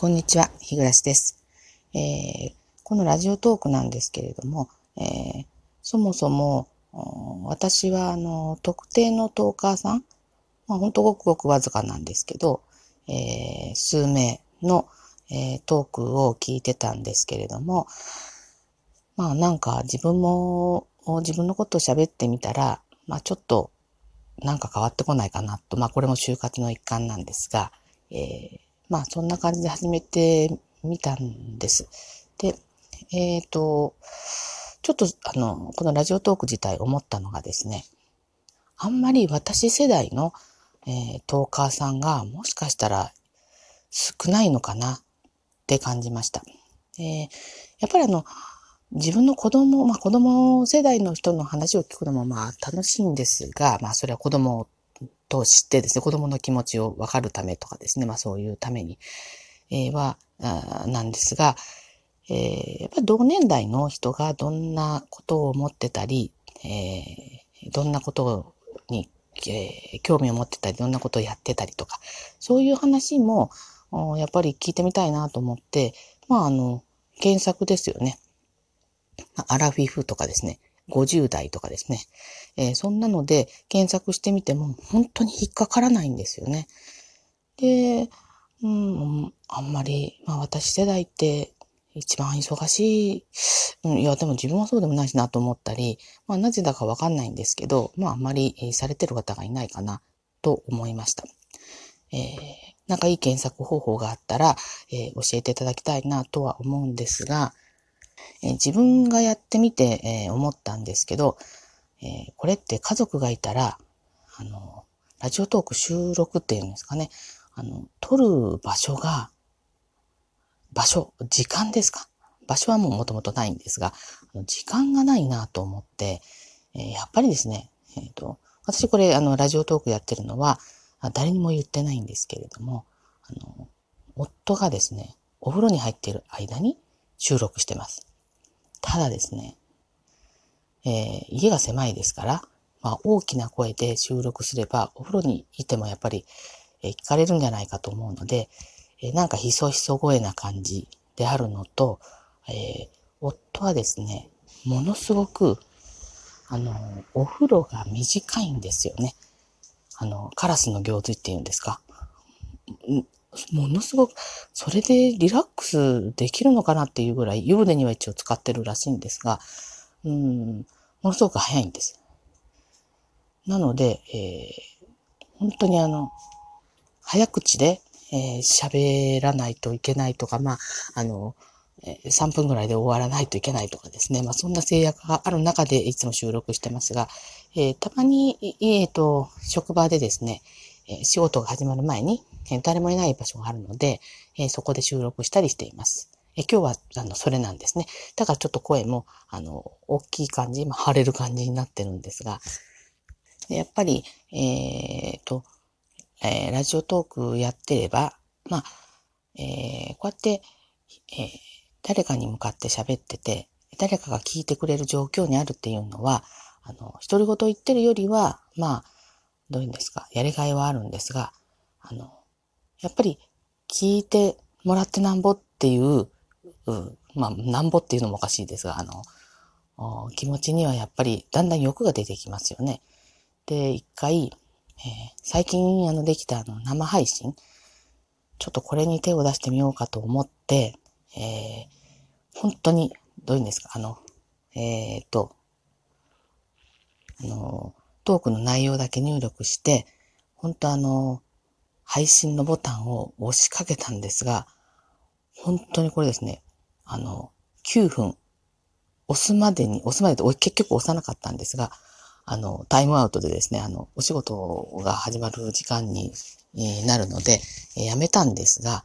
こんにちは、日暮です。えー、このラジオトークなんですけれども、えー、そもそも、私は、あの、特定のトーカーさん、まあ、ほんとごくごくわずかなんですけど、えー、数名の、え、トークを聞いてたんですけれども、まあなんか自分も自分のことを喋ってみたら、まあちょっとなんか変わってこないかなと、まあこれも就活の一環なんですが、えー、まあそんな感じで始めてみたんです。で、えっ、ー、と、ちょっとあの、このラジオトーク自体思ったのがですね、あんまり私世代の、えー、トーカーさんがもしかしたら少ないのかなって感じました。えー、やっぱりあの、自分の子供、まあ子供世代の人の話を聞くのもまあ楽しいんですが、まあそれは子供と知ってですね、子供の気持ちをわかるためとかですね、まあそういうために、えー、は、なんですが、えー、やっぱ同年代の人がどんなことを思ってたり、えー、どんなことに、えー、興味を持ってたり、どんなことをやってたりとか、そういう話も、やっぱり聞いてみたいなと思って、まああの、検索ですよね。アラフィフとかですね、50代とかですね、えー、そんなので検索してみても本当に引っかからないんですよね。で、うん、あんまり、まあ私世代って一番忙しい、うん、いやでも自分はそうでもないしなと思ったり、まあなぜだかわかんないんですけど、まああんまり、されてる方がいないかなと思いました。えー、なんかいい検索方法があったら、えー、教えていただきたいなとは思うんですが、え、自分がやってみて、え、思ったんですけど、え、これって家族がいたら、あの、ラジオトーク収録っていうんですかね、あの、撮る場所が、場所、時間ですか？場所はもう元々ないんですが、時間がないなと思って、え、やっぱりですね、えっ、ー、と、私これ、あの、ラジオトークやってるのは、誰にも言ってないんですけれども、あの、夫がですね、お風呂に入っている間に収録してます。ただですね、えー、家が狭いですから、まあ、大きな声で収録すれば、お風呂にいてもやっぱり、えー、聞かれるんじゃないかと思うので、えー、なんかひそひそ声な感じであるのと、え、夫はですね、ものすごく、あの、お風呂が短いんですよね。あの、カラスの行水っていうんですか？ものすごく、それでリラックスできるのかなっていうぐらい、湯船には一応使ってるらしいんですが、うん、ものすごく早いんです。なので、えー、本当にあの、早口で喋、えー、らないといけないとか、まあ、あの、3分ぐらいで終わらないといけないとかですね。まあ、そんな制約がある中でいつも収録してますが、えー、たまに、えっ、ー、と、職場でですね、仕事が始まる前に、え誰もいない場所があるので、えそこで収録したりしています。え今日は、あの、それなんですね。だからちょっと声も、あの、大きい感じ、まあ、腫れる感じになってるんですが、でやっぱり、えっ、と、え、ラジオトークやってれば、まあ、え、こうやって、え、誰かに向かって喋ってて、誰かが聞いてくれる状況にあるっていうのは、あの、独り言言ってるよりは、まあ、どういうんですか、やりがいはあるんですが、あの、やっぱり聞いてもらってなんぼっていう、うん、まあ、なんぼっていうのもおかしいですが、あの、気持ちにはやっぱりだんだん欲が出てきますよね。で、一回、えー、最近あのできたあの生配信、ちょっとこれに手を出してみようかと思って、えー、本当に、どういうんですか、あの、えー、っと、あの、トークの内容だけ入力して、本当あの、配信のボタンを押しかけたんですが、本当にこれですね、あの、9分、押すまでに、押すまでで結局押さなかったんですが、あの、タイムアウトでですね、あの、お仕事が始まる時間に、なるので、えやめたんですが、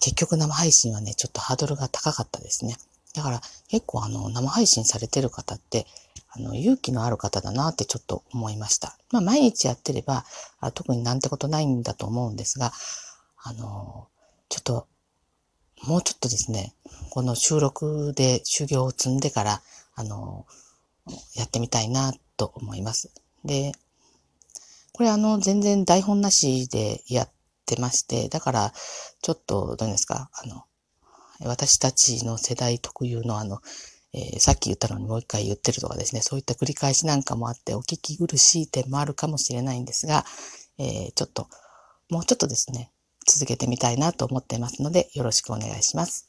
結局生配信はね、ちょっとハードルが高かったですね。だから結構あの、生配信されてる方って、あの、勇気のある方だなってちょっと思いました。まあ、毎日やってれば、あ特になんてことないんだと思うんですが、あの、ちょっと、もうちょっとですね、この収録で修行を積んでから、あの、やってみたいなと思います。で、これあの、全然台本なしでやってまして、だから、ちょっと、どうですか、あの、私たちの世代特有のあの、えー、さっき言ったのにもう一回言ってるとかですね、そういった繰り返しなんかもあってお聞き苦しい点もあるかもしれないんですが、えー、ちょっと、もうちょっとですね、続けてみたいなと思っていますので、よろしくお願いします。